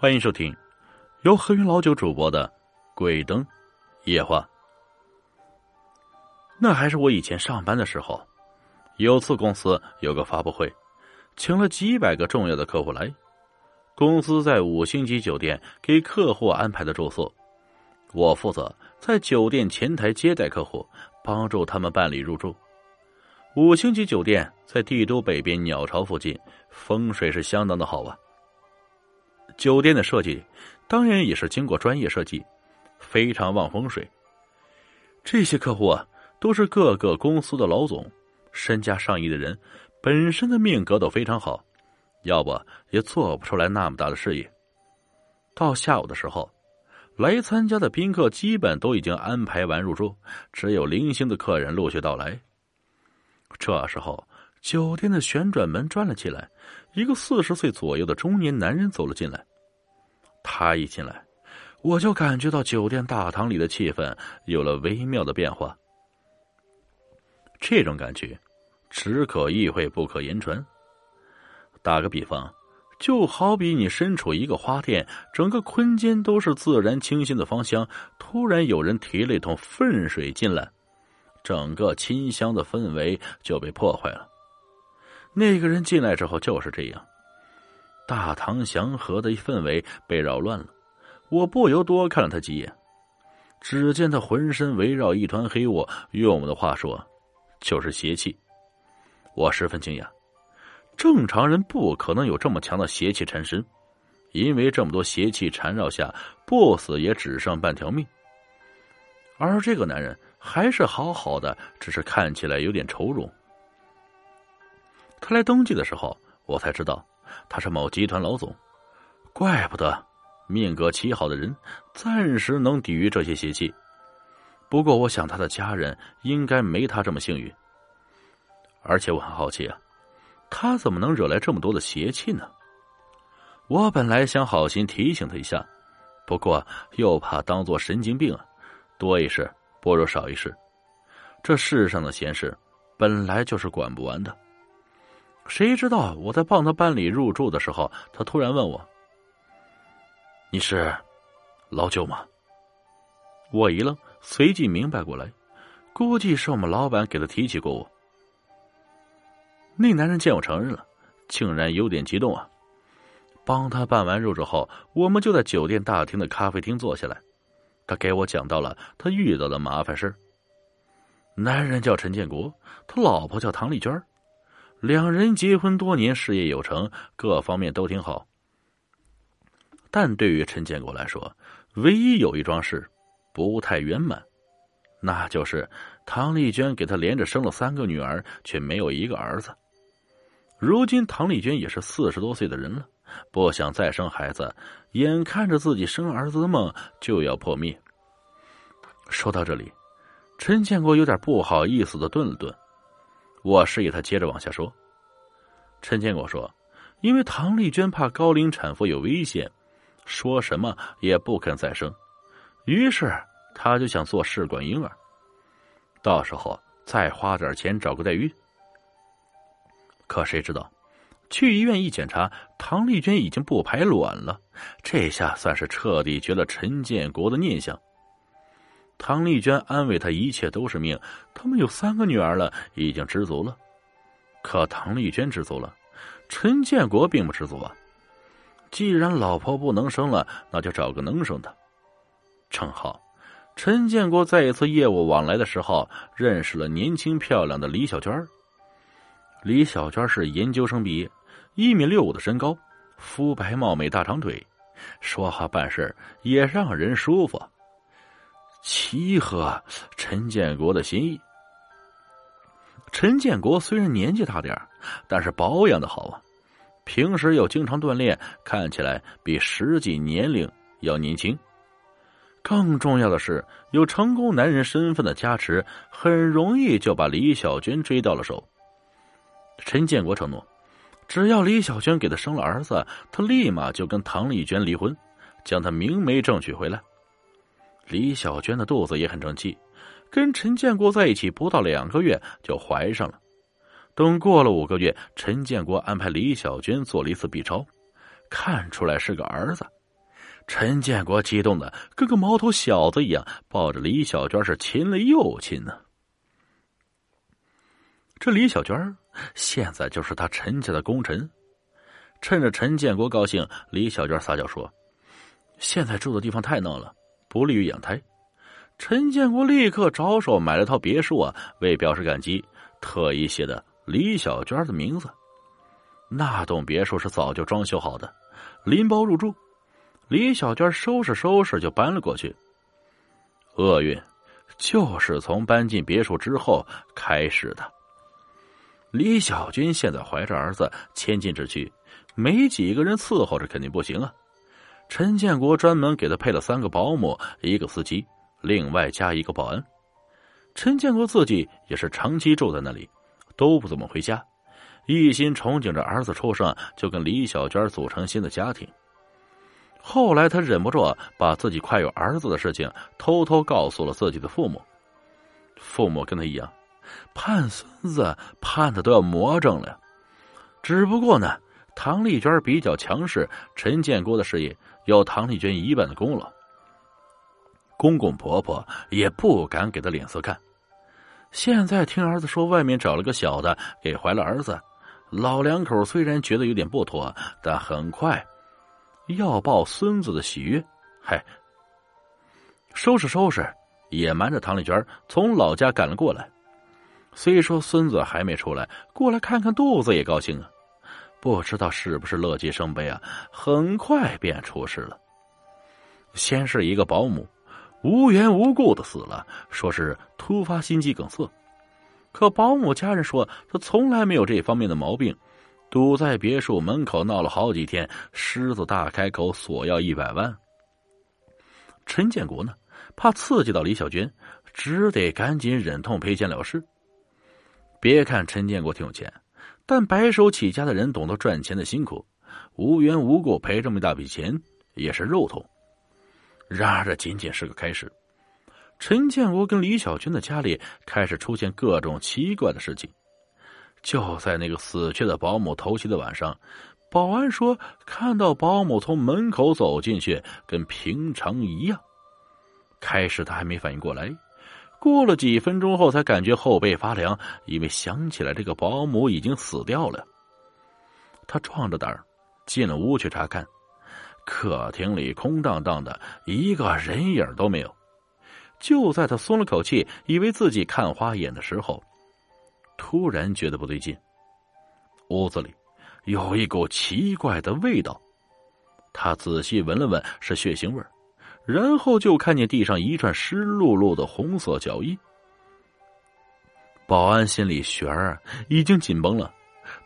欢迎收听由何云老九主播的《鬼灯夜话》。那还是我以前上班的时候，有次公司有个发布会，请了几百个重要的客户来，公司在五星级酒店给客户安排的住宿，我负责在酒店前台接待客户，帮助他们办理入住。五星级酒店在帝都北边鸟巢附近，风水是相当的好啊。酒店的设计当然也是经过专业设计，非常旺风水。这些客户啊，都是各个公司的老总，身家上亿的人，本身的命格都非常好，要不也做不出来那么大的事业。到下午的时候，来参加的宾客基本都已经安排完入住，只有零星的客人陆续到来。这时候，酒店的旋转门转了起来，一个四十岁左右的中年男人走了进来。他一进来，我就感觉到酒店大堂里的气氛有了微妙的变化。这种感觉，只可意会不可言传。打个比方，就好比你身处一个花店，整个空间都是自然清新的芳香，突然有人提了一桶粪水进来，整个清香的氛围就被破坏了。那个人进来之后就是这样。大唐祥和的氛围被扰乱了，我不由多看了他几眼。只见他浑身围绕一团黑雾，用我们的话说，就是邪气。我十分惊讶，正常人不可能有这么强的邪气缠身，因为这么多邪气缠绕下，不死也只剩半条命。而这个男人还是好好的，只是看起来有点愁容。他来登记的时候，我才知道。他是某集团老总，怪不得命格奇好的人暂时能抵御这些邪气。不过，我想他的家人应该没他这么幸运。而且我很好奇啊，他怎么能惹来这么多的邪气呢？我本来想好心提醒他一下，不过又怕当做神经病啊，多一事不如少一事。这世上的闲事本来就是管不完的。谁知道我在帮他办理入住的时候，他突然问我：“你是老九吗？”我一愣，随即明白过来，估计是我们老板给他提起过我。那男人见我承认了，竟然有点激动啊！帮他办完入住后，我们就在酒店大厅的咖啡厅坐下来，他给我讲到了他遇到的麻烦事男人叫陈建国，他老婆叫唐丽娟两人结婚多年，事业有成，各方面都挺好。但对于陈建国来说，唯一有一桩事不太圆满，那就是唐丽娟给他连着生了三个女儿，却没有一个儿子。如今唐丽娟也是四十多岁的人了，不想再生孩子，眼看着自己生儿子的梦就要破灭。说到这里，陈建国有点不好意思的顿了顿。我示意他接着往下说。陈建国说：“因为唐丽娟怕高龄产妇有危险，说什么也不肯再生，于是他就想做试管婴儿，到时候再花点钱找个代孕。可谁知道，去医院一检查，唐丽娟已经不排卵了，这下算是彻底绝了陈建国的念想。”唐丽娟安慰他：“一切都是命，他们有三个女儿了，已经知足了。可唐丽娟知足了，陈建国并不知足啊。既然老婆不能生了，那就找个能生的。正好，陈建国在一次业务往来的时候，认识了年轻漂亮的李小娟。李小娟是研究生毕业，一米六五的身高，肤白貌美，大长腿，说话办事也让人舒服。”契合陈建国的心意。陈建国虽然年纪大点但是保养的好啊，平时又经常锻炼，看起来比实际年龄要年轻。更重要的是，有成功男人身份的加持，很容易就把李小娟追到了手。陈建国承诺，只要李小娟给他生了儿子，他立马就跟唐丽娟离婚，将她明媒正娶回来。李小娟的肚子也很争气，跟陈建国在一起不到两个月就怀上了。等过了五个月，陈建国安排李小娟做了一次 B 超，看出来是个儿子。陈建国激动的跟个毛头小子一样，抱着李小娟是亲了又亲呢。这李小娟现在就是他陈家的功臣，趁着陈建国高兴，李小娟撒娇说：“现在住的地方太闹了，不利于养胎。”陈建国立刻着手买了套别墅啊，为表示感激，特意写的李小娟的名字。那栋别墅是早就装修好的，拎包入住。李小娟收拾收拾就搬了过去。厄运就是从搬进别墅之后开始的。李小军现在怀着儿子，千金之躯，没几个人伺候着肯定不行啊。陈建国专门给他配了三个保姆，一个司机，另外加一个保安。陈建国自己也是长期住在那里，都不怎么回家，一心憧憬着儿子出生，就跟李小娟组成新的家庭。后来，他忍不住把自己快有儿子的事情偷偷告诉了自己的父母。父母跟他一样，盼孙子盼的都要魔怔了。只不过呢，唐丽娟比较强势，陈建国的事业有唐丽娟一半的功劳。公公婆婆也不敢给他脸色看。现在听儿子说外面找了个小的给怀了儿子，老两口虽然觉得有点不妥，但很快。要抱孙子的喜悦，嗨！收拾收拾，也瞒着唐丽娟从老家赶了过来。虽说孙子还没出来，过来看看肚子也高兴啊。不知道是不是乐极生悲啊，很快便出事了。先是一个保姆无缘无故的死了，说是突发心肌梗塞。可保姆家人说，他从来没有这方面的毛病。堵在别墅门口闹了好几天，狮子大开口索要一百万。陈建国呢，怕刺激到李小娟，只得赶紧忍痛赔钱了事。别看陈建国挺有钱，但白手起家的人懂得赚钱的辛苦，无缘无故赔这么一大笔钱也是肉痛。然而这仅仅是个开始，陈建国跟李小军的家里开始出现各种奇怪的事情。就在那个死去的保姆头七的晚上，保安说看到保姆从门口走进去，跟平常一样。开始他还没反应过来，过了几分钟后才感觉后背发凉，因为想起来这个保姆已经死掉了。他壮着胆儿进了屋去查看，客厅里空荡荡的，一个人影都没有。就在他松了口气，以为自己看花眼的时候。突然觉得不对劲，屋子里有一股奇怪的味道。他仔细闻了闻，是血腥味然后就看见地上一串湿漉漉的红色脚印。保安心里弦儿已经紧绷了，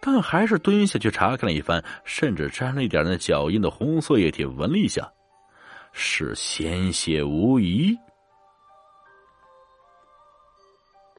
但还是蹲下去查看了一番，甚至沾了一点那脚印的红色液体闻了一下，是鲜血无疑。